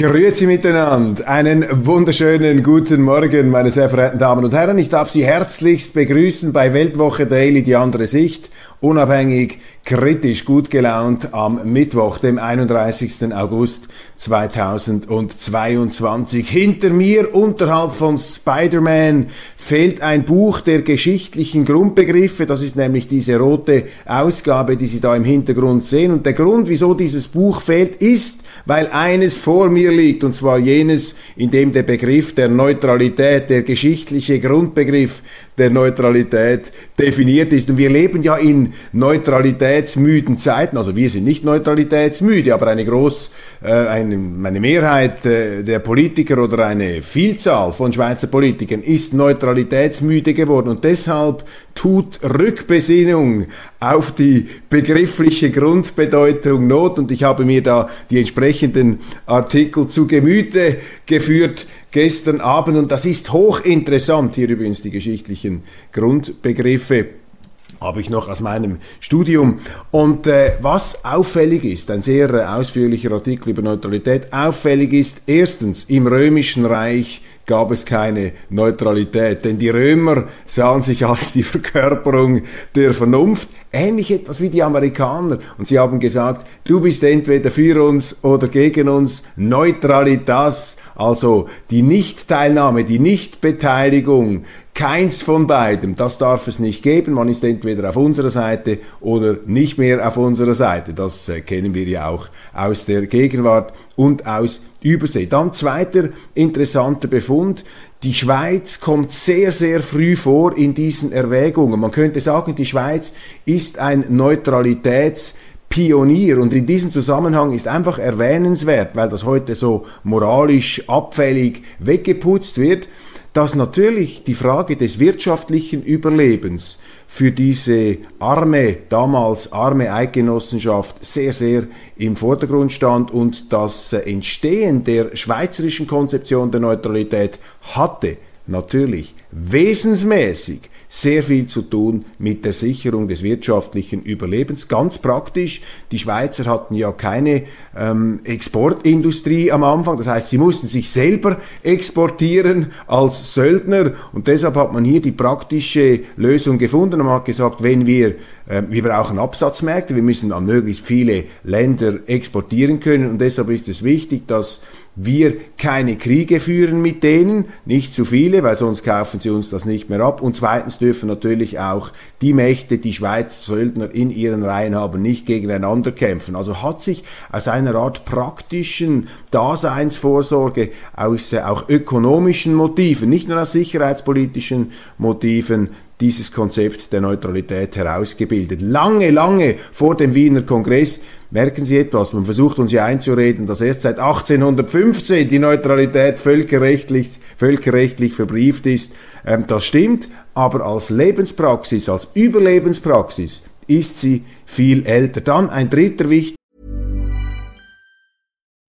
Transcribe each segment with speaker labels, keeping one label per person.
Speaker 1: Grüezi miteinander. Einen wunderschönen guten Morgen, meine sehr verehrten Damen und Herren. Ich darf Sie herzlichst begrüßen bei Weltwoche Daily, die andere Sicht. Unabhängig, kritisch, gut gelaunt am Mittwoch, dem 31. August 2022. Hinter mir, unterhalb von Spider-Man, fehlt ein Buch der geschichtlichen Grundbegriffe. Das ist nämlich diese rote Ausgabe, die Sie da im Hintergrund sehen. Und der Grund, wieso dieses Buch fehlt, ist, weil eines vor mir liegt, und zwar jenes, in dem der Begriff der Neutralität, der geschichtliche Grundbegriff der Neutralität definiert ist. Und wir leben ja in neutralitätsmüden Zeiten, also wir sind nicht neutralitätsmüde, aber eine groß, äh, eine, eine Mehrheit äh, der Politiker oder eine Vielzahl von Schweizer Politikern ist neutralitätsmüde geworden. Und deshalb tut Rückbesinnung auf die begriffliche Grundbedeutung Not. Und ich habe mir da die entsprechenden Artikel zu Gemüte geführt gestern Abend. Und das ist hochinteressant, hier übrigens die geschichtlichen Grundbegriffe habe ich noch aus meinem Studium. Und äh, was auffällig ist, ein sehr äh, ausführlicher Artikel über Neutralität, auffällig ist, erstens, im römischen Reich gab es keine Neutralität, denn die Römer sahen sich als die Verkörperung der Vernunft, ähnlich etwas wie die Amerikaner. Und sie haben gesagt, du bist entweder für uns oder gegen uns, Neutralitas, also die Nichtteilnahme, die Nichtbeteiligung, Keins von beidem, das darf es nicht geben. Man ist entweder auf unserer Seite oder nicht mehr auf unserer Seite. Das äh, kennen wir ja auch aus der Gegenwart und aus Übersee. Dann zweiter interessanter Befund. Die Schweiz kommt sehr, sehr früh vor in diesen Erwägungen. Man könnte sagen, die Schweiz ist ein Neutralitäts- Pionier. Und in diesem Zusammenhang ist einfach erwähnenswert, weil das heute so moralisch abfällig weggeputzt wird, dass natürlich die Frage des wirtschaftlichen Überlebens für diese arme, damals arme Eidgenossenschaft sehr, sehr im Vordergrund stand und das Entstehen der schweizerischen Konzeption der Neutralität hatte natürlich wesensmäßig sehr viel zu tun mit der Sicherung des wirtschaftlichen Überlebens. Ganz praktisch, die Schweizer hatten ja keine ähm, Exportindustrie am Anfang, das heißt, sie mussten sich selber exportieren als Söldner und deshalb hat man hier die praktische Lösung gefunden. Man hat gesagt, wenn wir, äh, wir brauchen Absatzmärkte, wir müssen an möglichst viele Länder exportieren können und deshalb ist es wichtig, dass wir keine Kriege führen mit denen, nicht zu viele, weil sonst kaufen sie uns das nicht mehr ab. Und zweitens dürfen natürlich auch die Mächte, die Schweizer Söldner in ihren Reihen haben, nicht gegeneinander kämpfen. Also hat sich aus einer Art praktischen Daseinsvorsorge, aus äh, auch ökonomischen Motiven, nicht nur aus sicherheitspolitischen Motiven, dieses Konzept der Neutralität herausgebildet. Lange, lange vor dem Wiener Kongress merken Sie etwas, man versucht uns ja einzureden, dass erst seit 1815 die Neutralität völkerrechtlich, völkerrechtlich verbrieft ist. Ähm, das stimmt, aber als Lebenspraxis, als Überlebenspraxis ist sie viel älter. Dann ein dritter wichtiger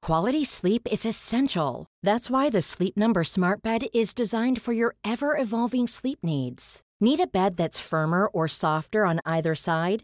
Speaker 2: Quality sleep is essential. That's why the Sleep Number Smart Bed is designed for your ever evolving sleep needs. Need a bed that's firmer or softer on either side?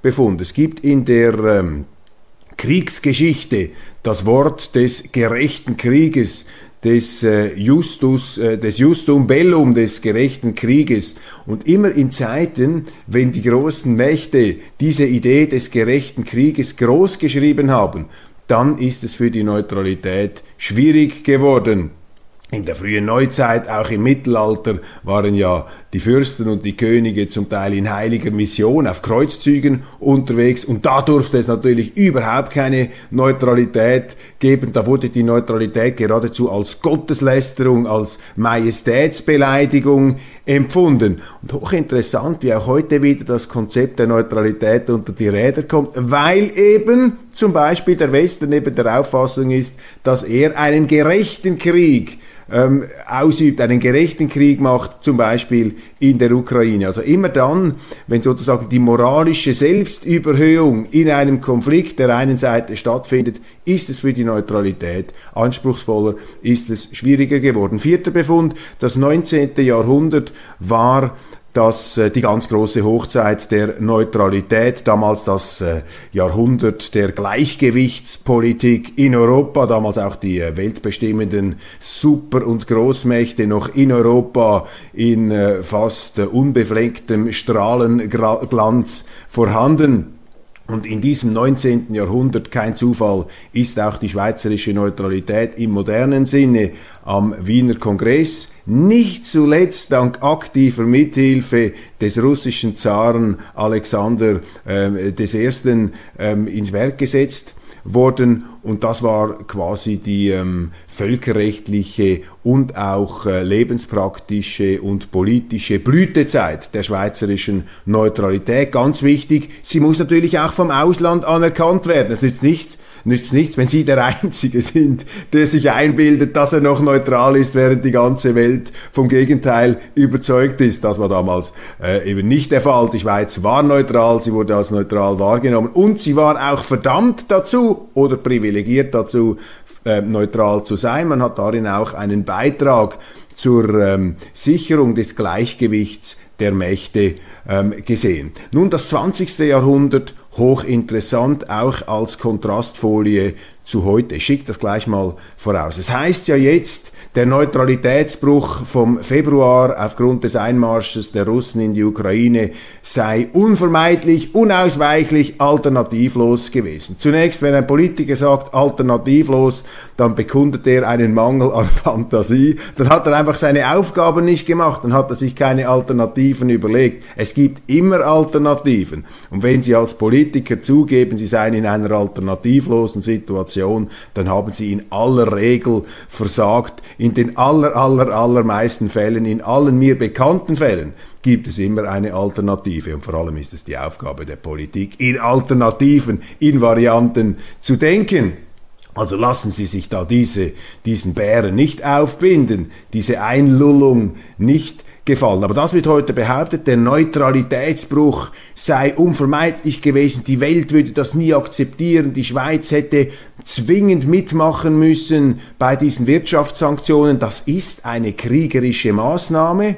Speaker 1: Befund. Es gibt in der ähm, Kriegsgeschichte das Wort des gerechten Krieges, des äh, Justus, äh, des Justum Bellum, des gerechten Krieges. Und immer in Zeiten, wenn die großen Mächte diese Idee des gerechten Krieges groß geschrieben haben, dann ist es für die Neutralität schwierig geworden. In der frühen Neuzeit, auch im Mittelalter, waren ja die Fürsten und die Könige zum Teil in heiliger Mission auf Kreuzzügen unterwegs und da durfte es natürlich überhaupt keine Neutralität geben. Da wurde die Neutralität geradezu als Gotteslästerung, als Majestätsbeleidigung empfunden. Und hochinteressant, wie auch heute wieder das Konzept der Neutralität unter die Räder kommt, weil eben zum Beispiel der Westen eben der Auffassung ist, dass er einen gerechten Krieg ähm, ausübt, einen gerechten Krieg macht, zum Beispiel in der Ukraine. Also immer dann, wenn sozusagen die moralische Selbstüberhöhung in einem Konflikt der einen Seite stattfindet, ist es für die Neutralität anspruchsvoller, ist es schwieriger geworden. Vierter Befund, das 19. Jahrhundert war dass äh, die ganz große Hochzeit der Neutralität, damals das äh, Jahrhundert der Gleichgewichtspolitik in Europa, damals auch die äh, weltbestimmenden Super- und Großmächte noch in Europa in äh, fast unbeflecktem Strahlenglanz vorhanden. Und in diesem 19. Jahrhundert, kein Zufall, ist auch die schweizerische Neutralität im modernen Sinne am Wiener Kongress nicht zuletzt dank aktiver Mithilfe des russischen Zaren Alexander äh, des Ersten ähm, ins Werk gesetzt worden und das war quasi die ähm, völkerrechtliche und auch äh, lebenspraktische und politische Blütezeit der schweizerischen Neutralität. Ganz wichtig, sie muss natürlich auch vom Ausland anerkannt werden. Es nützt nichts, nützt nichts, wenn Sie der Einzige sind, der sich einbildet, dass er noch neutral ist, während die ganze Welt vom Gegenteil überzeugt ist. Das war damals äh, eben nicht der Fall. Die Schweiz war neutral, sie wurde als neutral wahrgenommen und sie war auch verdammt dazu oder privilegiert dazu, äh, neutral zu sein. Man hat darin auch einen Beitrag zur ähm, Sicherung des Gleichgewichts der Mächte ähm, gesehen. Nun, das 20. Jahrhundert hochinteressant, auch als Kontrastfolie zu heute. Ich schicke das gleich mal voraus. Es heißt ja jetzt, der Neutralitätsbruch vom Februar aufgrund des Einmarsches der Russen in die Ukraine sei unvermeidlich, unausweichlich, alternativlos gewesen. Zunächst, wenn ein Politiker sagt alternativlos, dann bekundet er einen Mangel an Fantasie. Dann hat er einfach seine Aufgaben nicht gemacht, dann hat er sich keine Alternativen überlegt. Es gibt immer Alternativen. Und wenn Sie als Politiker zugeben, Sie seien in einer alternativlosen Situation, dann haben Sie in aller Regel versagt in den aller, aller, allermeisten Fällen, in allen mir bekannten Fällen, gibt es immer eine Alternative. Und vor allem ist es die Aufgabe der Politik, in Alternativen, in Varianten zu denken. Also lassen Sie sich da diese, diesen Bären nicht aufbinden, diese Einlullung nicht gefallen. Aber das wird heute behauptet, der Neutralitätsbruch sei unvermeidlich gewesen, die Welt würde das nie akzeptieren, die Schweiz hätte zwingend mitmachen müssen bei diesen Wirtschaftssanktionen. Das ist eine kriegerische Maßnahme.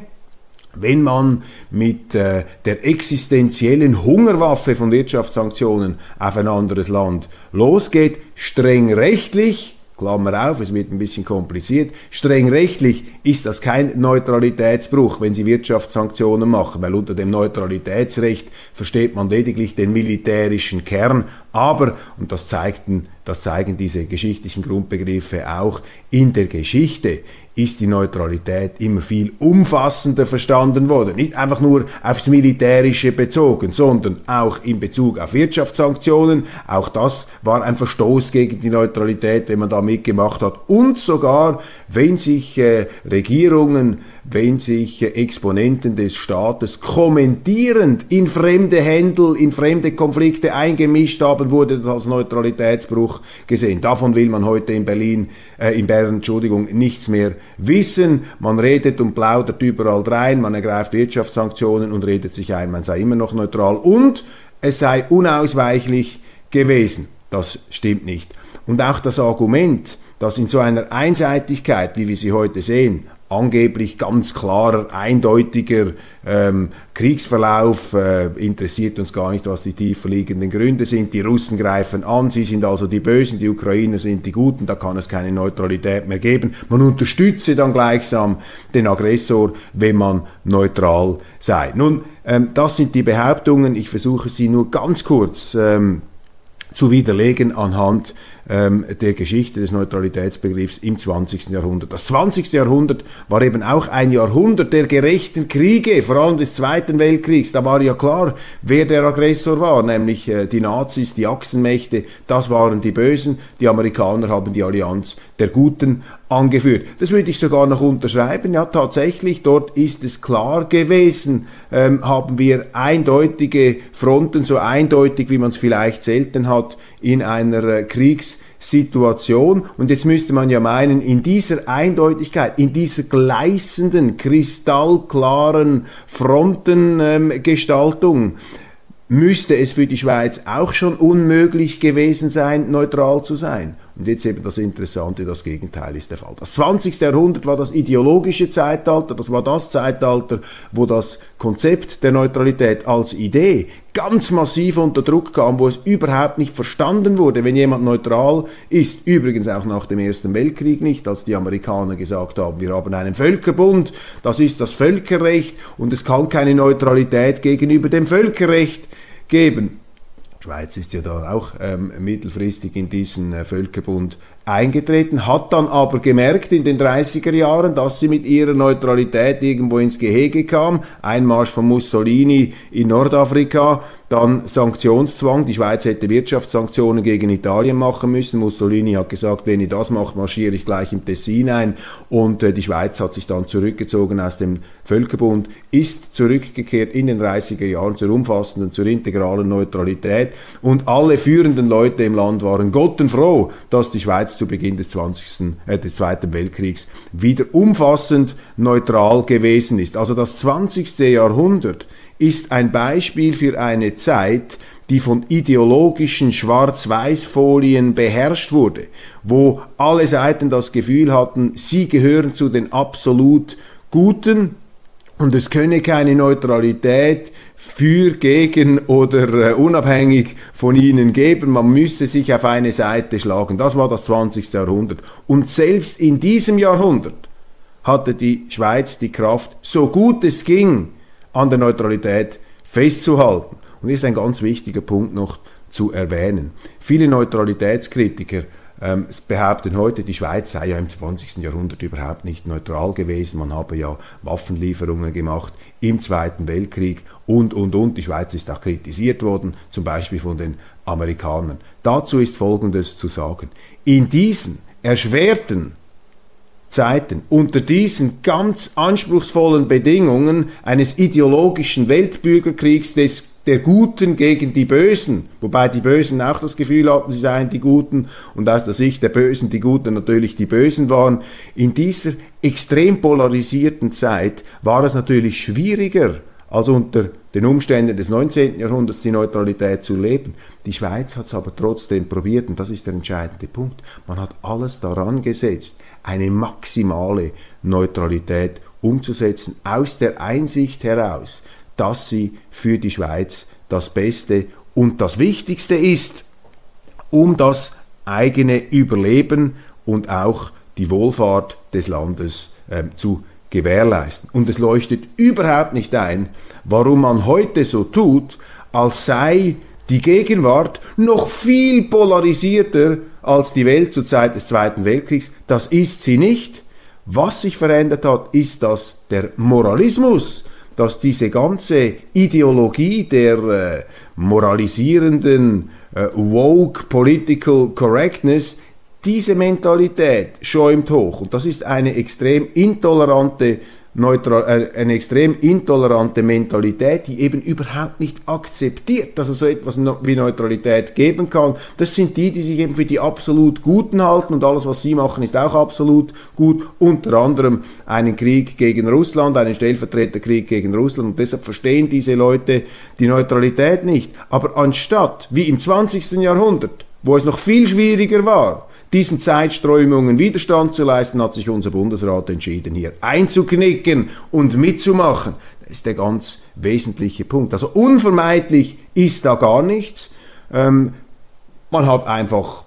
Speaker 1: Wenn man mit äh, der existenziellen Hungerwaffe von Wirtschaftssanktionen auf ein anderes Land losgeht, streng rechtlich, Klammer auf, es wird ein bisschen kompliziert. Streng rechtlich ist das kein Neutralitätsbruch, wenn Sie Wirtschaftssanktionen machen, weil unter dem Neutralitätsrecht versteht man lediglich den militärischen Kern. Aber, und das, zeigten, das zeigen diese geschichtlichen Grundbegriffe auch, in der Geschichte ist die Neutralität immer viel umfassender verstanden worden. Nicht einfach nur aufs Militärische bezogen, sondern auch in Bezug auf Wirtschaftssanktionen. Auch das war ein Verstoß gegen die Neutralität, wenn man da mitgemacht hat. Und sogar, wenn sich äh, Regierungen wenn sich Exponenten des Staates kommentierend in fremde Händel, in fremde Konflikte eingemischt haben, wurde das als Neutralitätsbruch gesehen. Davon will man heute in Berlin, äh, in Bern, Entschuldigung, nichts mehr wissen. Man redet und plaudert überall rein, man ergreift Wirtschaftssanktionen und redet sich ein, man sei immer noch neutral und es sei unausweichlich gewesen. Das stimmt nicht. Und auch das Argument, dass in so einer Einseitigkeit, wie wir sie heute sehen, angeblich ganz klarer, eindeutiger ähm, Kriegsverlauf, äh, interessiert uns gar nicht, was die tiefer liegenden Gründe sind. Die Russen greifen an, sie sind also die Bösen, die Ukrainer sind die Guten, da kann es keine Neutralität mehr geben. Man unterstütze dann gleichsam den Aggressor, wenn man neutral sei. Nun, ähm, das sind die Behauptungen, ich versuche sie nur ganz kurz ähm, zu widerlegen anhand ähm, der Geschichte des Neutralitätsbegriffs im 20. Jahrhundert. Das 20. Jahrhundert war eben auch ein Jahrhundert der gerechten Kriege, vor allem des Zweiten Weltkriegs. Da war ja klar, wer der Aggressor war, nämlich äh, die Nazis, die Achsenmächte, das waren die Bösen, die Amerikaner haben die Allianz der Guten angeführt. Das würde ich sogar noch unterschreiben. Ja, tatsächlich, dort ist es klar gewesen, ähm, haben wir eindeutige Fronten, so eindeutig, wie man es vielleicht selten hat in einer äh, Kriegssituation. Und jetzt müsste man ja meinen, in dieser Eindeutigkeit, in dieser gleißenden, kristallklaren Frontengestaltung, ähm, müsste es für die Schweiz auch schon unmöglich gewesen sein, neutral zu sein. Und jetzt eben das Interessante, das Gegenteil ist der Fall. Das 20. Jahrhundert war das ideologische Zeitalter, das war das Zeitalter, wo das Konzept der Neutralität als Idee ganz massiv unter Druck kam, wo es überhaupt nicht verstanden wurde, wenn jemand neutral ist. Übrigens auch nach dem Ersten Weltkrieg nicht, als die Amerikaner gesagt haben, wir haben einen Völkerbund, das ist das Völkerrecht und es kann keine Neutralität gegenüber dem Völkerrecht geben. Schweiz ist ja da auch ähm, mittelfristig in diesen äh, Völkerbund eingetreten, hat dann aber gemerkt in den 30er Jahren, dass sie mit ihrer Neutralität irgendwo ins Gehege kam. Einmarsch von Mussolini in Nordafrika, dann Sanktionszwang. Die Schweiz hätte Wirtschaftssanktionen gegen Italien machen müssen. Mussolini hat gesagt, wenn ihr das macht, marschiere ich gleich im Tessin ein. Und äh, die Schweiz hat sich dann zurückgezogen aus dem Völkerbund, ist zurückgekehrt in den 30er Jahren zur umfassenden, zur integralen Neutralität. Und alle führenden Leute im Land waren gottenfroh, dass die Schweiz zu Beginn des, 20., äh, des Zweiten Weltkriegs wieder umfassend neutral gewesen ist. Also das 20. Jahrhundert ist ein Beispiel für eine Zeit, die von ideologischen Schwarz-Weiß-Folien beherrscht wurde, wo alle Seiten das Gefühl hatten, sie gehören zu den absolut Guten und es könne keine Neutralität für, gegen oder äh, unabhängig von ihnen geben. Man müsse sich auf eine Seite schlagen. Das war das 20. Jahrhundert. Und selbst in diesem Jahrhundert hatte die Schweiz die Kraft, so gut es ging, an der Neutralität festzuhalten. Und hier ist ein ganz wichtiger Punkt noch zu erwähnen. Viele Neutralitätskritiker ähm, behaupten heute, die Schweiz sei ja im 20. Jahrhundert überhaupt nicht neutral gewesen. Man habe ja Waffenlieferungen gemacht im Zweiten Weltkrieg und, und, und. Die Schweiz ist auch kritisiert worden, zum Beispiel von den Amerikanern. Dazu ist Folgendes zu sagen. In diesen erschwerten Zeiten, unter diesen ganz anspruchsvollen Bedingungen eines ideologischen Weltbürgerkriegs des der Guten gegen die Bösen, wobei die Bösen auch das Gefühl hatten, sie seien die Guten. Und aus der Sicht der Bösen die Guten natürlich die Bösen waren. In dieser extrem polarisierten Zeit war es natürlich schwieriger, als unter den Umständen des 19. Jahrhunderts die Neutralität zu leben. Die Schweiz hat es aber trotzdem probiert und das ist der entscheidende Punkt. Man hat alles daran gesetzt, eine maximale Neutralität umzusetzen, aus der Einsicht heraus, dass sie für die Schweiz das Beste und das Wichtigste ist, um das eigene Überleben und auch die Wohlfahrt des Landes äh, zu gewährleisten. Und es leuchtet überhaupt nicht ein, warum man heute so tut, als sei die Gegenwart noch viel polarisierter als die Welt zur Zeit des Zweiten Weltkriegs. Das ist sie nicht. Was sich verändert hat, ist, dass der Moralismus, dass diese ganze Ideologie der äh, moralisierenden äh, woke Political Correctness diese Mentalität schäumt hoch und das ist eine extrem intolerante neutral, äh, eine extrem intolerante Mentalität, die eben überhaupt nicht akzeptiert, dass es so etwas wie Neutralität geben kann. Das sind die, die sich eben für die absolut Guten halten und alles, was sie machen, ist auch absolut gut. Unter anderem einen Krieg gegen Russland, einen Stellvertreterkrieg gegen Russland und deshalb verstehen diese Leute die Neutralität nicht. Aber anstatt, wie im 20. Jahrhundert, wo es noch viel schwieriger war, diesen Zeitströmungen Widerstand zu leisten, hat sich unser Bundesrat entschieden, hier einzuknicken und mitzumachen. Das ist der ganz wesentliche Punkt. Also unvermeidlich ist da gar nichts. Ähm, man hat einfach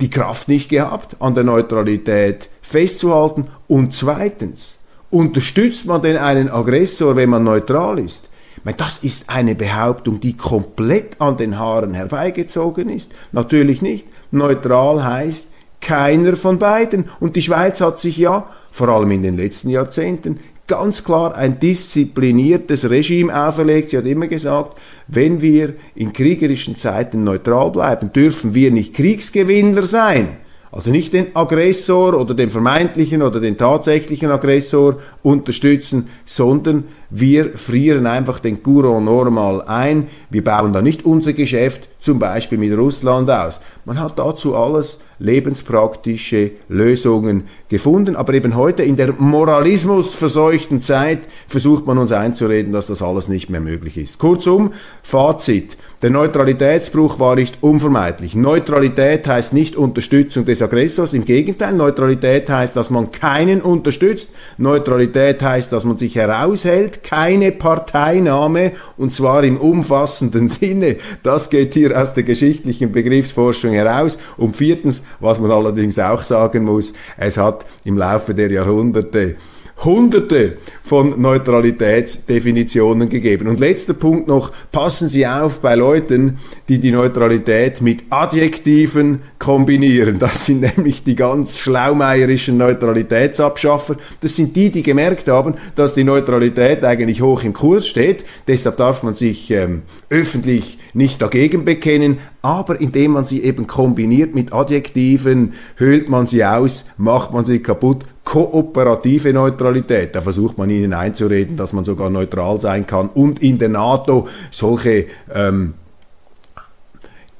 Speaker 1: die Kraft nicht gehabt, an der Neutralität festzuhalten. Und zweitens, unterstützt man denn einen Aggressor, wenn man neutral ist? Das ist eine Behauptung, die komplett an den Haaren herbeigezogen ist. Natürlich nicht. neutral heißt keiner von beiden. Und die Schweiz hat sich ja, vor allem in den letzten Jahrzehnten, ganz klar ein diszipliniertes Regime auferlegt. Sie hat immer gesagt, wenn wir in kriegerischen Zeiten neutral bleiben, dürfen wir nicht Kriegsgewinner sein. Also nicht den Aggressor oder den vermeintlichen oder den tatsächlichen Aggressor unterstützen, sondern wir frieren einfach den Courant normal ein. Wir bauen da nicht unser Geschäft zum Beispiel mit Russland aus. Man hat dazu alles lebenspraktische Lösungen gefunden, aber eben heute in der moralismusverseuchten Zeit versucht man uns einzureden, dass das alles nicht mehr möglich ist. Kurzum, Fazit. Der Neutralitätsbruch war nicht unvermeidlich. Neutralität heißt nicht Unterstützung des Aggressors. Im Gegenteil, Neutralität heißt, dass man keinen unterstützt. Neutralität heißt, dass man sich heraushält. Keine Parteinahme und zwar im umfassenden Sinne. Das geht hier aus der geschichtlichen Begriffsforschung heraus. Und viertens, was man allerdings auch sagen muss, es hat im Laufe der Jahrhunderte hunderte von Neutralitätsdefinitionen gegeben. Und letzter Punkt noch, passen Sie auf bei Leuten, die die Neutralität mit Adjektiven kombinieren. Das sind nämlich die ganz schlaumeierischen Neutralitätsabschaffer. Das sind die, die gemerkt haben, dass die Neutralität eigentlich hoch im Kurs steht. Deshalb darf man sich ähm, öffentlich nicht dagegen bekennen, aber indem man sie eben kombiniert mit Adjektiven, höhlt man sie aus, macht man sie kaputt, kooperative Neutralität. Da versucht man ihnen einzureden, dass man sogar neutral sein kann und in der NATO solche ähm,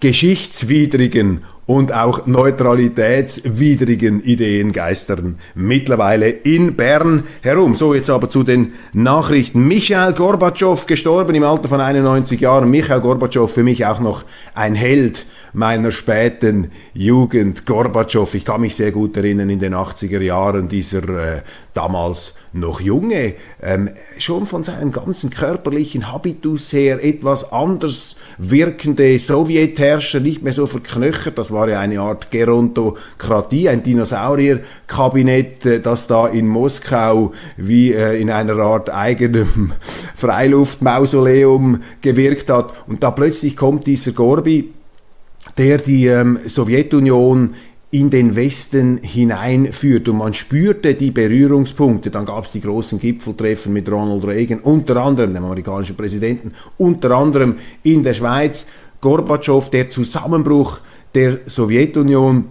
Speaker 1: geschichtswidrigen und auch neutralitätswidrigen Ideen geistern mittlerweile in Bern herum. So, jetzt aber zu den Nachrichten. Michael Gorbatschow gestorben im Alter von 91 Jahren. Michael Gorbatschow für mich auch noch ein Held meiner späten Jugend. Gorbatschow, ich kann mich sehr gut erinnern in den 80er Jahren, dieser äh, damals noch junge, ähm, schon von seinem ganzen körperlichen Habitus her etwas anders wirkende Sowjetherrscher, nicht mehr so verknöchert. Das war ja eine Art Gerontokratie, ein Dinosaurierkabinett, äh, das da in Moskau wie äh, in einer Art eigenem Freiluftmausoleum gewirkt hat. Und da plötzlich kommt dieser Gorbi, der die ähm, Sowjetunion in den Westen hineinführt. Und man spürte die Berührungspunkte. Dann gab es die großen Gipfeltreffen mit Ronald Reagan, unter anderem dem amerikanischen Präsidenten, unter anderem in der Schweiz. Gorbatschow, der Zusammenbruch der Sowjetunion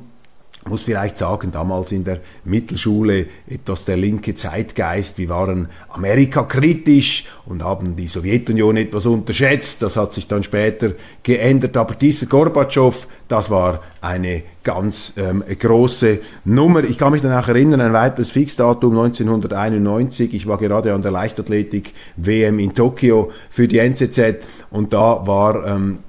Speaker 1: muss vielleicht sagen, damals in der Mittelschule etwas der linke Zeitgeist. Wir waren Amerika kritisch und haben die Sowjetunion etwas unterschätzt. Das hat sich dann später geändert. Aber dieser Gorbatschow, das war eine ganz ähm, große Nummer. Ich kann mich dann auch erinnern, ein weiteres Fixdatum 1991. Ich war gerade an der Leichtathletik WM in Tokio für die NZZ und da war ähm,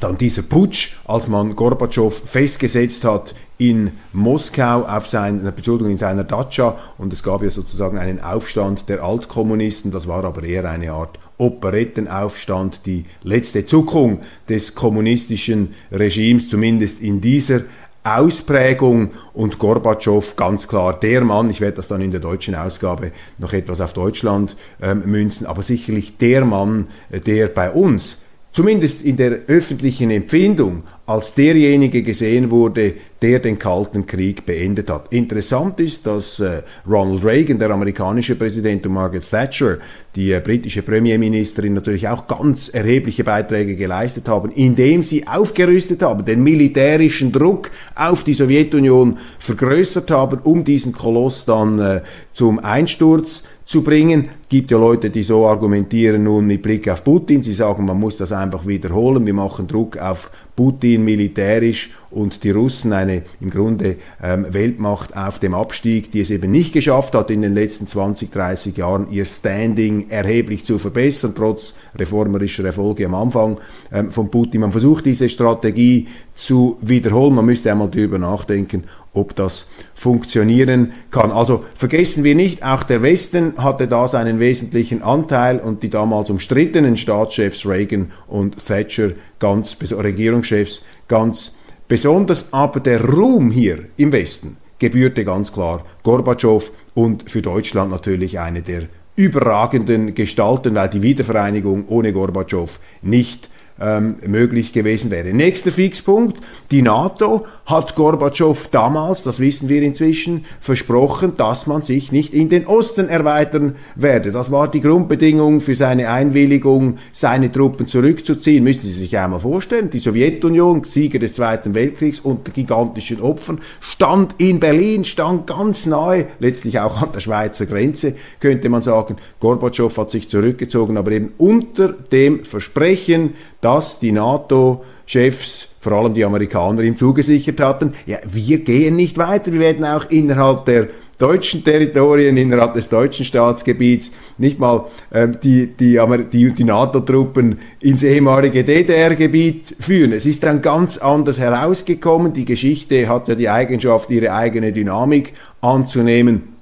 Speaker 1: dann dieser Putsch, als man Gorbatschow festgesetzt hat in Moskau auf seiner, Entschuldigung, in seiner Datscha. Und es gab ja sozusagen einen Aufstand der Altkommunisten, das war aber eher eine Art Operettenaufstand, die letzte Zuckung des kommunistischen Regimes, zumindest in dieser Ausprägung. Und Gorbatschow ganz klar der Mann, ich werde das dann in der deutschen Ausgabe noch etwas auf Deutschland ähm, münzen, aber sicherlich der Mann, äh, der bei uns zumindest in der öffentlichen Empfindung als derjenige gesehen wurde, der den Kalten Krieg beendet hat. Interessant ist, dass äh, Ronald Reagan, der amerikanische Präsident, und Margaret Thatcher, die äh, britische Premierministerin, natürlich auch ganz erhebliche Beiträge geleistet haben, indem sie aufgerüstet haben, den militärischen Druck auf die Sowjetunion vergrößert haben, um diesen Koloss dann äh, zum Einsturz zu bringen. Gibt ja Leute, die so argumentieren nun mit Blick auf Putin. Sie sagen, man muss das einfach wiederholen. Wir machen Druck auf Putin militärisch und die Russen eine im Grunde ähm, Weltmacht auf dem Abstieg, die es eben nicht geschafft hat, in den letzten 20, 30 Jahren ihr Standing erheblich zu verbessern, trotz reformerischer Erfolge am Anfang ähm, von Putin. Man versucht diese Strategie zu wiederholen. Man müsste einmal darüber nachdenken, ob das funktionieren kann. Also vergessen wir nicht, auch der Westen hatte da seinen wesentlichen Anteil und die damals umstrittenen Staatschefs Reagan und Thatcher, ganz Regierungschefs, ganz besonders. Aber der Ruhm hier im Westen gebührte ganz klar Gorbatschow und für Deutschland natürlich eine der überragenden Gestalten, weil die Wiedervereinigung ohne Gorbatschow nicht ähm, möglich gewesen wäre. Nächster Fixpunkt, die NATO hat Gorbatschow damals, das wissen wir inzwischen, versprochen, dass man sich nicht in den Osten erweitern werde. Das war die Grundbedingung für seine Einwilligung, seine Truppen zurückzuziehen. Müssen Sie sich einmal vorstellen, die Sowjetunion, Sieger des Zweiten Weltkriegs unter gigantischen Opfern, stand in Berlin, stand ganz nahe, letztlich auch an der Schweizer Grenze, könnte man sagen. Gorbatschow hat sich zurückgezogen, aber eben unter dem Versprechen, dass die NATO-Chefs, vor allem die Amerikaner, ihm zugesichert hatten, ja, wir gehen nicht weiter, wir werden auch innerhalb der deutschen Territorien, innerhalb des deutschen Staatsgebiets, nicht mal äh, die, die, die, die NATO-Truppen ins ehemalige DDR-Gebiet führen. Es ist dann ganz anders herausgekommen. Die Geschichte hat ja die Eigenschaft, ihre eigene Dynamik anzunehmen.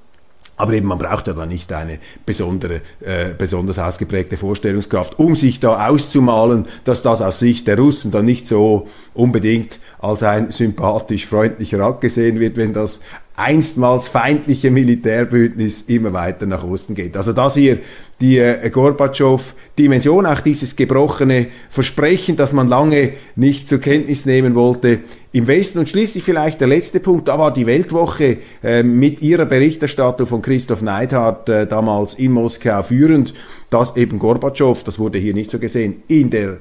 Speaker 1: Aber eben, man braucht ja da nicht eine besondere, äh, besonders ausgeprägte Vorstellungskraft, um sich da auszumalen, dass das aus Sicht der Russen dann nicht so unbedingt als ein sympathisch freundlicher Akt gesehen wird, wenn das einstmals feindliche Militärbündnis immer weiter nach Osten geht. Also das hier die äh, Gorbatschow-Dimension, auch dieses gebrochene Versprechen, das man lange nicht zur Kenntnis nehmen wollte im Westen. Und schließlich vielleicht der letzte Punkt, da war die Weltwoche äh, mit ihrer Berichterstattung von Christoph Neidhardt äh, damals in Moskau führend, dass eben Gorbatschow, das wurde hier nicht so gesehen, in der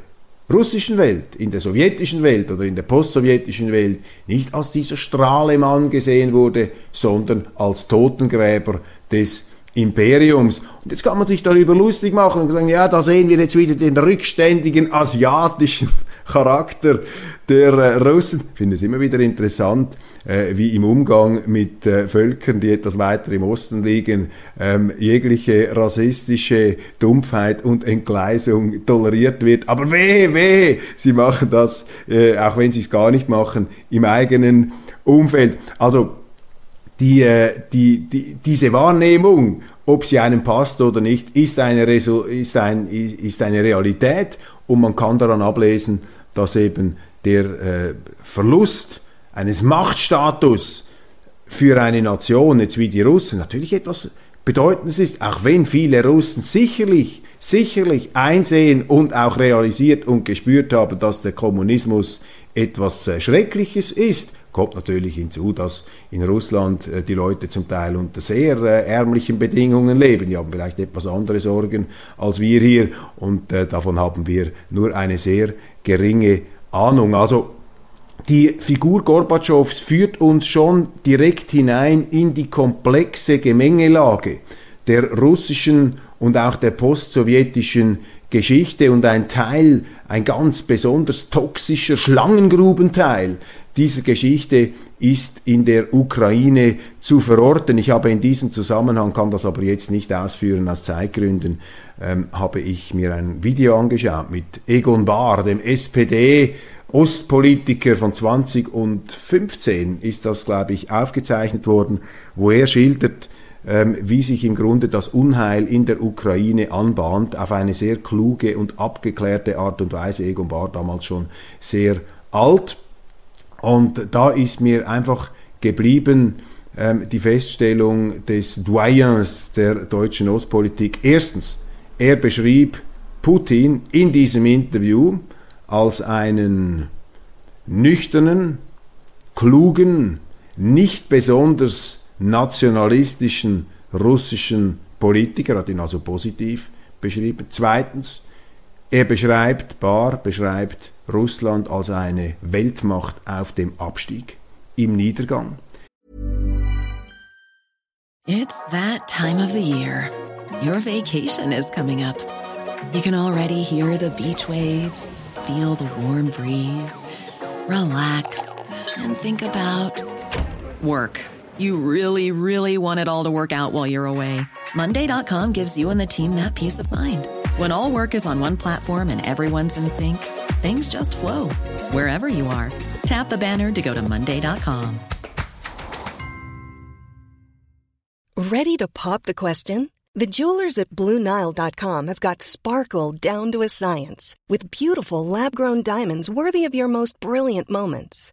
Speaker 1: russischen Welt, in der sowjetischen Welt oder in der postsowjetischen Welt nicht als dieser Strahlemann gesehen wurde, sondern als Totengräber des Imperiums. Und jetzt kann man sich darüber lustig machen und sagen, ja, da sehen wir jetzt wieder den rückständigen asiatischen Charakter der äh, Russen. Ich finde es immer wieder interessant, äh, wie im Umgang mit äh, Völkern, die etwas weiter im Osten liegen, ähm, jegliche rassistische Dumpfheit und Entgleisung toleriert wird. Aber weh, weh, sie machen das, auch wenn sie es gar nicht machen, im eigenen Umfeld. Also die, die, die, diese Wahrnehmung, ob sie einem passt oder nicht, ist eine, ist, ein, ist eine Realität und man kann daran ablesen, dass eben der äh, Verlust eines Machtstatus für eine Nation, jetzt wie die Russen, natürlich etwas Bedeutendes ist, auch wenn viele Russen sicherlich, sicherlich einsehen und auch realisiert und gespürt haben, dass der Kommunismus etwas äh, Schreckliches ist, kommt natürlich hinzu, dass in Russland äh, die Leute zum Teil unter sehr äh, ärmlichen Bedingungen leben. Die haben vielleicht etwas andere Sorgen als wir hier und davon haben wir nur eine sehr geringe Ahnung. Also die Figur Gorbatschows führt uns schon direkt hinein in die komplexe Gemengelage der russischen und auch der postsowjetischen Geschichte und ein Teil, ein ganz besonders toxischer Schlangengrubenteil dieser Geschichte ist in der Ukraine zu verorten. Ich habe in diesem Zusammenhang, kann das aber jetzt nicht ausführen aus Zeitgründen, ähm, habe ich mir ein Video angeschaut mit Egon Bahr, dem SPD Ostpolitiker von 2015 ist das, glaube ich, aufgezeichnet worden, wo er schildert, ähm, wie sich im Grunde das Unheil in der Ukraine anbahnt, auf eine sehr kluge und abgeklärte Art und Weise. Egon war damals schon sehr alt. Und da ist mir einfach geblieben ähm, die Feststellung des Doyens der deutschen Ostpolitik. Erstens, er beschrieb Putin in diesem Interview als einen nüchternen, klugen, nicht besonders nationalistischen russischen Politiker, hat ihn also positiv beschrieben. Zweitens, er beschreibt, Barr beschreibt Russland als eine Weltmacht auf dem Abstieg, im Niedergang.
Speaker 3: It's that time of the year. Your vacation is coming up. You can already hear the beach waves, feel the warm breeze, relax and think about work. You really, really want it all to work out while you're away. Monday.com gives you and the team that peace of mind. When all work is on one platform and everyone's in sync, things just flow wherever you are. Tap the banner to go to Monday.com.
Speaker 4: Ready to pop the question? The jewelers at Bluenile.com have got sparkle down to a science with beautiful lab grown diamonds worthy of your most brilliant moments.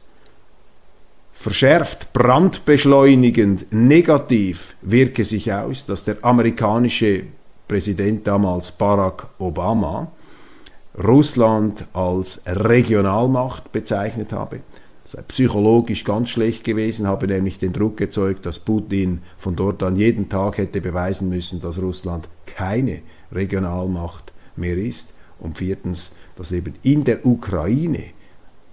Speaker 1: verschärft, brandbeschleunigend, negativ wirke sich aus, dass der amerikanische Präsident damals Barack Obama Russland als Regionalmacht bezeichnet habe. Das sei psychologisch ganz schlecht gewesen, habe nämlich den Druck erzeugt, dass Putin von dort an jeden Tag hätte beweisen müssen, dass Russland keine Regionalmacht mehr ist. Und viertens, dass eben in der Ukraine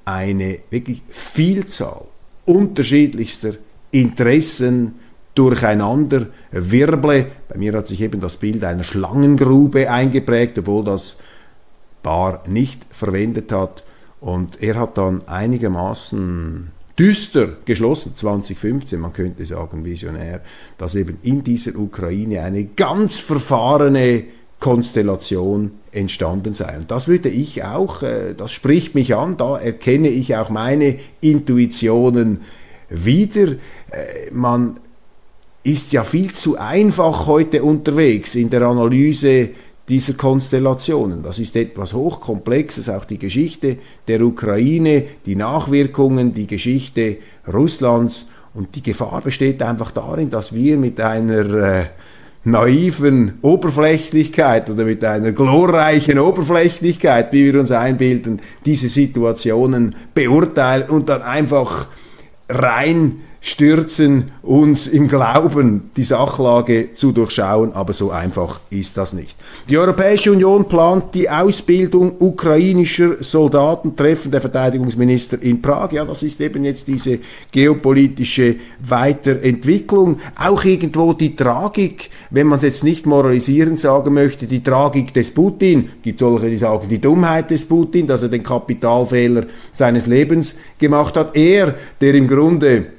Speaker 1: eine wirklich Vielzahl unterschiedlichster Interessen durcheinander wirble. Bei mir hat sich eben das Bild einer Schlangengrube eingeprägt, obwohl das Bar nicht verwendet hat. Und er hat dann einigermaßen düster geschlossen, 2015, man könnte sagen visionär, dass eben in dieser Ukraine eine ganz verfahrene Konstellation entstanden sei. Und das würde ich auch, äh, das spricht mich an, da erkenne ich auch meine Intuitionen wieder. Äh, man ist ja viel zu einfach heute unterwegs in der Analyse dieser Konstellationen. Das ist etwas Hochkomplexes, auch die Geschichte der Ukraine, die Nachwirkungen, die Geschichte Russlands. Und die Gefahr besteht einfach darin, dass wir mit einer äh, naiven Oberflächlichkeit oder mit einer glorreichen Oberflächlichkeit, wie wir uns einbilden, diese Situationen beurteilen und dann einfach rein stürzen uns im Glauben, die Sachlage zu durchschauen, aber so einfach ist das nicht. Die Europäische Union plant die Ausbildung ukrainischer Soldaten, Treffen der Verteidigungsminister in Prag. Ja, das ist eben jetzt diese geopolitische Weiterentwicklung. Auch irgendwo die Tragik, wenn man es jetzt nicht moralisierend sagen möchte, die Tragik des Putin. Gibt solche, die sagen, die Dummheit des Putin, dass er den Kapitalfehler seines Lebens gemacht hat. Er, der im Grunde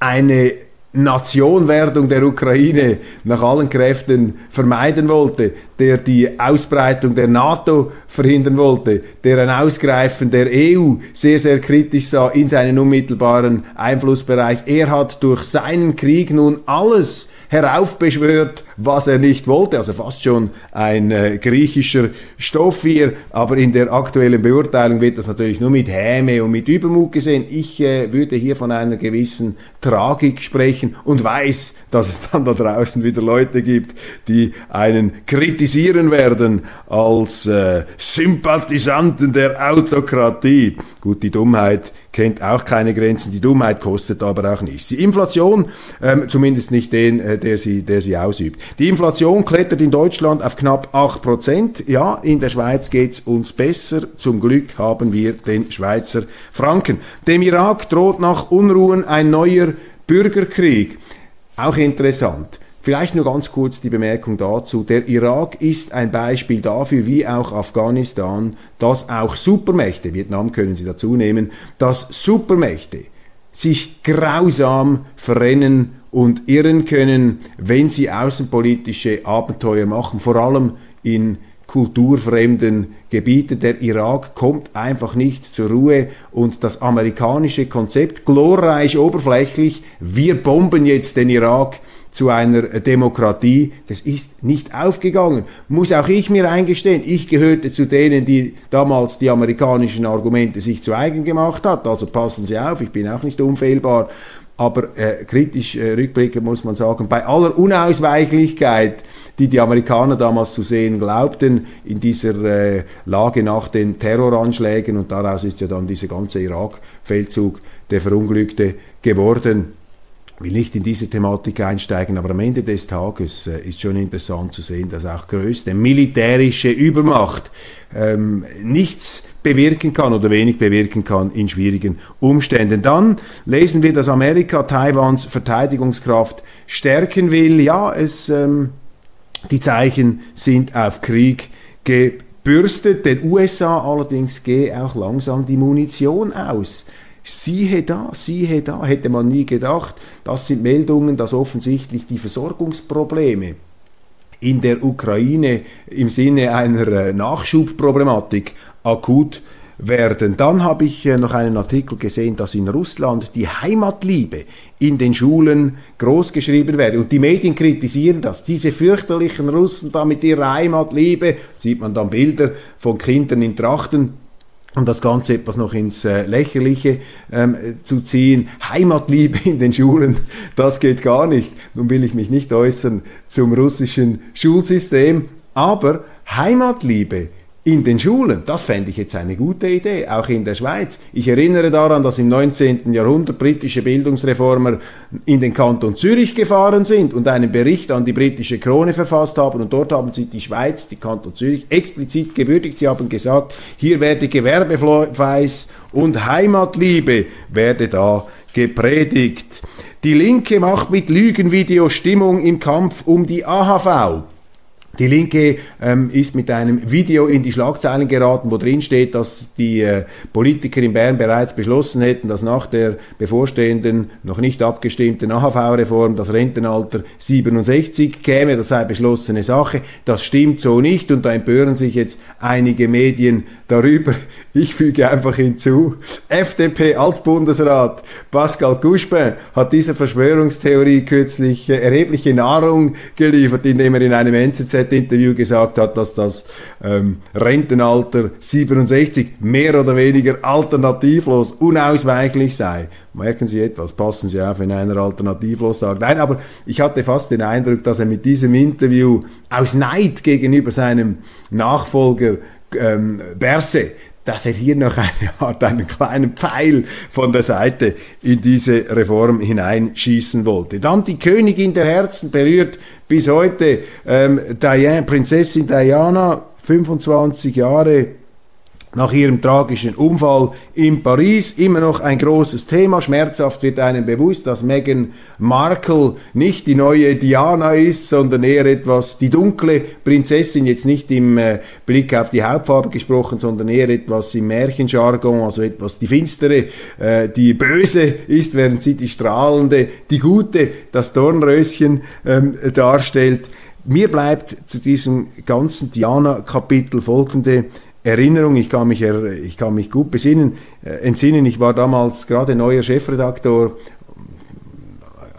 Speaker 1: eine Nationwerdung der Ukraine nach allen Kräften vermeiden wollte, der die Ausbreitung der NATO verhindern wollte, der ein Ausgreifen der EU sehr, sehr kritisch sah in seinen unmittelbaren Einflussbereich. Er hat durch seinen Krieg nun alles heraufbeschwört, was er nicht wollte. Also fast schon ein äh, griechischer Stoff hier, aber in der aktuellen Beurteilung wird das natürlich nur mit Häme und mit Übermut gesehen. Ich äh, würde hier von einer gewissen Tragik sprechen und weiß, dass es dann da draußen wieder Leute gibt, die einen kritisieren werden als äh, Sympathisanten der Autokratie. Gut, die Dummheit kennt auch keine Grenzen. Die Dummheit kostet aber auch nichts. Die Inflation, ähm, zumindest nicht den, äh, der, sie, der sie ausübt. Die Inflation klettert in Deutschland auf knapp 8%. Ja, in der Schweiz geht's uns besser. Zum Glück haben wir den Schweizer Franken. Dem Irak droht nach Unruhen ein neuer Bürgerkrieg. Auch interessant. Vielleicht nur ganz kurz die Bemerkung dazu. Der Irak ist ein Beispiel dafür, wie auch Afghanistan, dass auch Supermächte, Vietnam können Sie dazu nehmen, dass Supermächte sich grausam verrennen und irren können, wenn sie außenpolitische Abenteuer machen, vor allem in kulturfremden Gebieten. Der Irak kommt einfach nicht zur Ruhe und das amerikanische Konzept, glorreich oberflächlich, wir bomben jetzt den Irak, zu einer Demokratie, das ist nicht aufgegangen. Muss auch ich mir eingestehen, ich gehörte zu denen, die damals die amerikanischen Argumente sich zu eigen gemacht hat. Also passen Sie auf, ich bin auch nicht unfehlbar. Aber äh, kritisch äh, rückblickend muss man sagen, bei aller Unausweichlichkeit, die die Amerikaner damals zu sehen glaubten, in dieser äh, Lage nach den Terroranschlägen, und daraus ist ja dann dieser ganze Irak-Feldzug, der Verunglückte geworden, will nicht in diese Thematik einsteigen, aber am Ende des Tages äh, ist schon interessant zu sehen, dass auch größte militärische Übermacht ähm, nichts bewirken kann oder wenig bewirken kann in schwierigen Umständen. Dann lesen wir, dass Amerika Taiwans Verteidigungskraft stärken will. Ja, es, ähm, die Zeichen sind auf Krieg gebürstet. Den USA allerdings gehe auch langsam die Munition aus. Siehe da, siehe da, hätte man nie gedacht. Das sind Meldungen, dass offensichtlich die Versorgungsprobleme in der Ukraine im Sinne einer äh, Nachschubproblematik akut werden. Dann habe ich äh, noch einen Artikel gesehen, dass in Russland die Heimatliebe in den Schulen großgeschrieben werde. Und die Medien kritisieren das. Diese fürchterlichen Russen da mit ihrer Heimatliebe, sieht man dann Bilder von Kindern in Trachten um das Ganze etwas noch ins äh, Lächerliche ähm, zu ziehen. Heimatliebe in den Schulen, das geht gar nicht. Nun will ich mich nicht äußern zum russischen Schulsystem, aber Heimatliebe in den Schulen. Das fände ich jetzt eine gute Idee, auch in der Schweiz. Ich erinnere daran, dass im 19. Jahrhundert britische Bildungsreformer in den Kanton Zürich gefahren sind und einen Bericht an die britische Krone verfasst haben und dort haben sie die Schweiz, die Kanton Zürich explizit gewürdigt. Sie haben gesagt, hier werde Gewerbefleiß und Heimatliebe werde da gepredigt. Die Linke macht mit Lügenvideo Stimmung im Kampf um die AHV. Die Linke ähm, ist mit einem Video in die Schlagzeilen geraten, wo drin steht, dass die äh, Politiker in Bern bereits beschlossen hätten, dass nach der bevorstehenden, noch nicht abgestimmten AHV-Reform das Rentenalter 67 käme. Das sei beschlossene Sache. Das stimmt so nicht und da empören sich jetzt einige Medien darüber. Ich füge einfach hinzu, FDP-Altbundesrat Pascal Couchepin hat dieser Verschwörungstheorie kürzlich äh, erhebliche Nahrung geliefert, indem er in einem NZZ interview gesagt hat, dass das ähm, Rentenalter 67 mehr oder weniger alternativlos, unausweichlich sei. Merken Sie etwas, passen Sie auf, wenn einer alternativlos sagt. Nein, aber ich hatte fast den Eindruck, dass er mit diesem Interview aus Neid gegenüber seinem Nachfolger ähm, Berse dass er hier noch eine Art, einen kleinen Pfeil von der Seite in diese Reform hineinschießen wollte. Dann die Königin der Herzen berührt bis heute ähm, Diane, Prinzessin Diana, 25 Jahre nach ihrem tragischen Unfall in Paris immer noch ein großes Thema. Schmerzhaft wird einem bewusst, dass Meghan Markle nicht die neue Diana ist, sondern eher etwas die dunkle Prinzessin, jetzt nicht im äh, Blick auf die Hauptfarbe gesprochen, sondern eher etwas im Märchenjargon, also etwas die finstere, äh, die böse ist, während sie die strahlende, die gute, das Dornröschen ähm, darstellt. Mir bleibt zu diesem ganzen Diana-Kapitel folgende Erinnerung, ich kann mich, ich kann mich gut besinnen, äh, entsinnen, ich war damals gerade neuer Chefredaktor,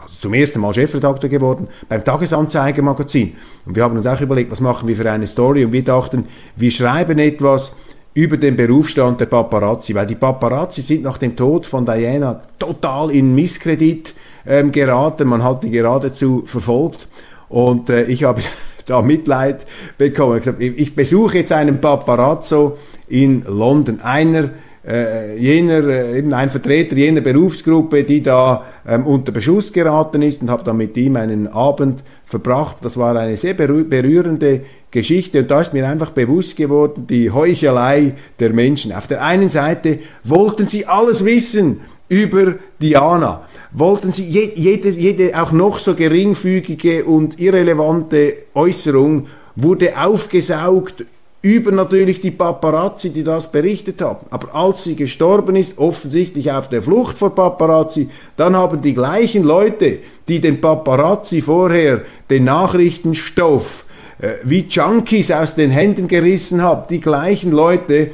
Speaker 1: also zum ersten Mal Chefredakteur geworden, beim Tagesanzeiger-Magazin. Und wir haben uns auch überlegt, was machen wir für eine Story? Und wir dachten, wir schreiben etwas über den Berufsstand der Paparazzi, weil die Paparazzi sind nach dem Tod von Diana total in Misskredit ähm, geraten, man hat die geradezu verfolgt. Und äh, ich habe da Mitleid bekommen. Ich, gesagt, ich besuche jetzt einen Paparazzo in London, einer äh, jener, äh, eben ein Vertreter jener Berufsgruppe, die da ähm, unter Beschuss geraten ist und habe dann mit ihm einen Abend verbracht. Das war eine sehr berührende Geschichte und da ist mir einfach bewusst geworden, die Heuchelei der Menschen. Auf der einen Seite wollten sie alles wissen über Diana wollten sie jede, jede auch noch so geringfügige und irrelevante Äußerung wurde aufgesaugt über natürlich die Paparazzi, die das berichtet haben. Aber als sie gestorben ist, offensichtlich auf der Flucht vor Paparazzi, dann haben die gleichen Leute, die den Paparazzi vorher den Nachrichtenstoff äh, wie Junkies aus den Händen gerissen haben. Die gleichen Leute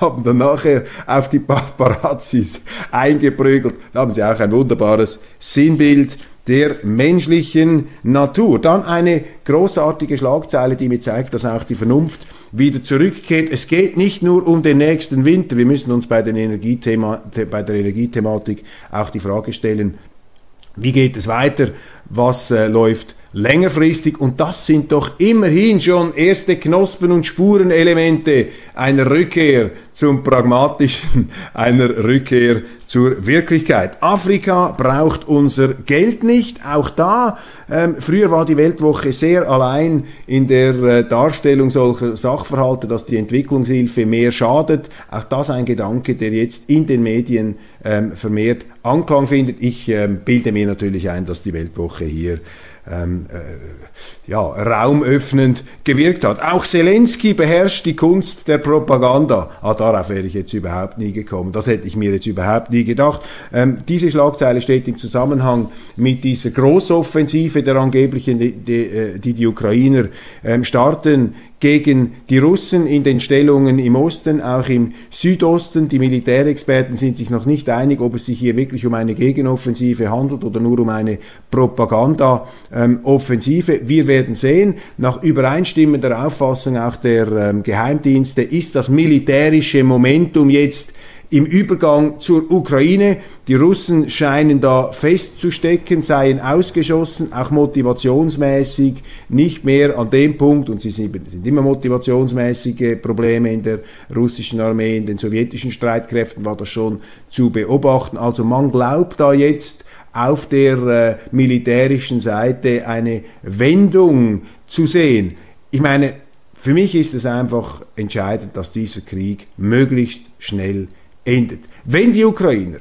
Speaker 1: haben dann nachher auf die Paparazzis eingeprügelt. Da haben sie auch ein wunderbares Sinnbild der menschlichen Natur. Dann eine großartige Schlagzeile, die mir zeigt, dass auch die Vernunft wieder zurückkehrt. Es geht nicht nur um den nächsten Winter. Wir müssen uns bei, den Energiethema, bei der Energiethematik auch die Frage stellen, wie geht es weiter? Was äh, läuft längerfristig und das sind doch immerhin schon erste Knospen und Spurenelemente einer Rückkehr zum Pragmatischen, einer Rückkehr zur Wirklichkeit. Afrika braucht unser Geld nicht, auch da. Ähm, früher war die Weltwoche sehr allein in der äh, Darstellung solcher Sachverhalte, dass die Entwicklungshilfe mehr schadet. Auch das ein Gedanke, der jetzt in den Medien ähm, vermehrt Anklang findet. Ich ähm, bilde mir natürlich ein, dass die Weltwoche hier ähm, äh, ja, raumöffnend gewirkt hat. Auch Zelensky beherrscht die Kunst der Propaganda. Ah, darauf wäre ich jetzt überhaupt nie gekommen. Das hätte ich mir jetzt überhaupt nie gedacht. Ähm, diese Schlagzeile steht im Zusammenhang mit dieser Großoffensive der angeblichen, die die, äh, die, die Ukrainer ähm, starten gegen die Russen in den Stellungen im Osten, auch im Südosten. Die Militärexperten sind sich noch nicht einig, ob es sich hier wirklich um eine Gegenoffensive handelt oder nur um eine Propaganda-Offensive. Wir werden sehen. Nach übereinstimmender Auffassung auch der ähm, Geheimdienste ist das militärische Momentum jetzt im Übergang zur Ukraine. Die Russen scheinen da festzustecken, seien ausgeschossen, auch motivationsmäßig nicht mehr an dem Punkt, und sie sind, sind immer motivationsmäßige Probleme in der russischen Armee, in den sowjetischen Streitkräften war das schon zu beobachten. Also man glaubt da jetzt, auf der äh, militärischen Seite eine Wendung zu sehen. Ich meine, für mich ist es einfach entscheidend, dass dieser Krieg möglichst schnell endet. Wenn die Ukrainer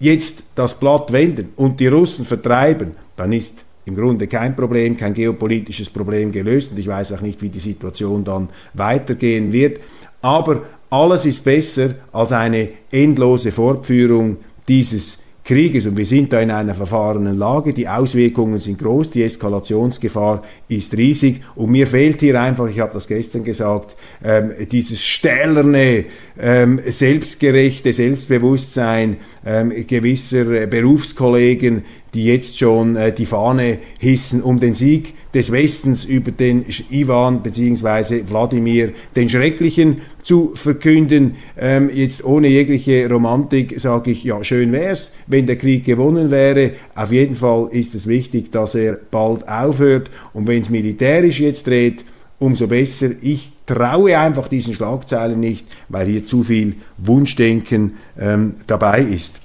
Speaker 1: jetzt das Blatt wenden und die Russen vertreiben, dann ist im Grunde kein Problem, kein geopolitisches Problem gelöst und ich weiß auch nicht, wie die Situation dann weitergehen wird. Aber alles ist besser als eine endlose Fortführung dieses Krieges. Und wir sind da in einer verfahrenen Lage. Die Auswirkungen sind groß, die Eskalationsgefahr ist riesig. Und mir fehlt hier einfach, ich habe das gestern gesagt, ähm, dieses stählerne, ähm, selbstgerechte Selbstbewusstsein ähm, gewisser Berufskollegen, die jetzt schon äh, die Fahne hissen um den Sieg des Westens über den Ivan bzw. Wladimir den Schrecklichen zu verkünden. Ähm, jetzt ohne jegliche Romantik sage ich, ja, schön wäre es, wenn der Krieg gewonnen wäre. Auf jeden Fall ist es wichtig, dass er bald aufhört. Und wenn es militärisch jetzt dreht, umso besser. Ich traue einfach diesen Schlagzeilen nicht, weil hier zu viel Wunschdenken ähm, dabei ist.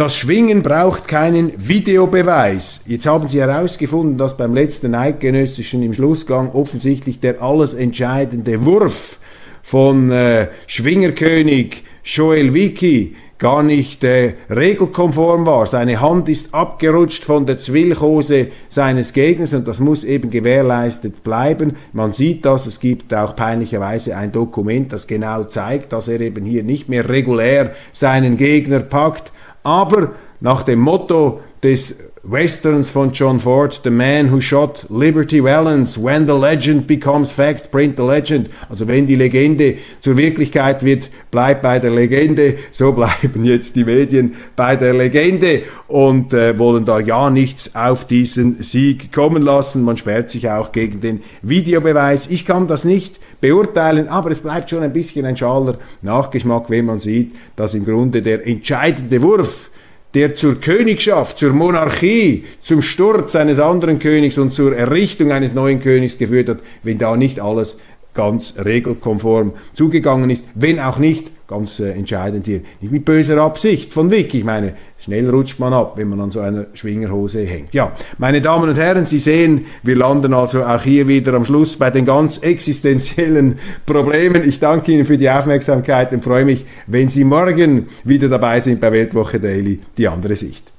Speaker 1: Das Schwingen braucht keinen Videobeweis. Jetzt haben Sie herausgefunden, dass beim letzten Eidgenössischen im Schlussgang offensichtlich der alles entscheidende Wurf von äh, Schwingerkönig Joel Wiki gar nicht äh, regelkonform war. Seine Hand ist abgerutscht von der Zwillchose seines Gegners und das muss eben gewährleistet bleiben. Man sieht das, es gibt auch peinlicherweise ein Dokument, das genau zeigt, dass er eben hier nicht mehr regulär seinen Gegner packt, aber nach dem Motto des Westerns von John Ford, The Man Who Shot Liberty Valance, When the Legend Becomes Fact, Print the Legend. Also wenn die Legende zur Wirklichkeit wird, bleibt bei der Legende. So bleiben jetzt die Medien bei der Legende und äh, wollen da ja nichts auf diesen Sieg kommen lassen. Man sperrt sich auch gegen den Videobeweis. Ich kann das nicht beurteilen, aber es bleibt schon ein bisschen ein schaler Nachgeschmack, wenn man sieht, dass im Grunde der entscheidende Wurf der zur Königschaft, zur Monarchie, zum Sturz eines anderen Königs und zur Errichtung eines neuen Königs geführt hat, wenn da nicht alles ganz regelkonform zugegangen ist, wenn auch nicht ganz äh, entscheidend hier, nicht mit böser Absicht von Wick. Ich meine, schnell rutscht man ab, wenn man an so einer Schwingerhose hängt. Ja, meine Damen und Herren, Sie sehen, wir landen also auch hier wieder am Schluss bei den ganz existenziellen Problemen. Ich danke Ihnen für die Aufmerksamkeit und freue mich, wenn Sie morgen wieder dabei sind bei Weltwoche Daily, die andere Sicht.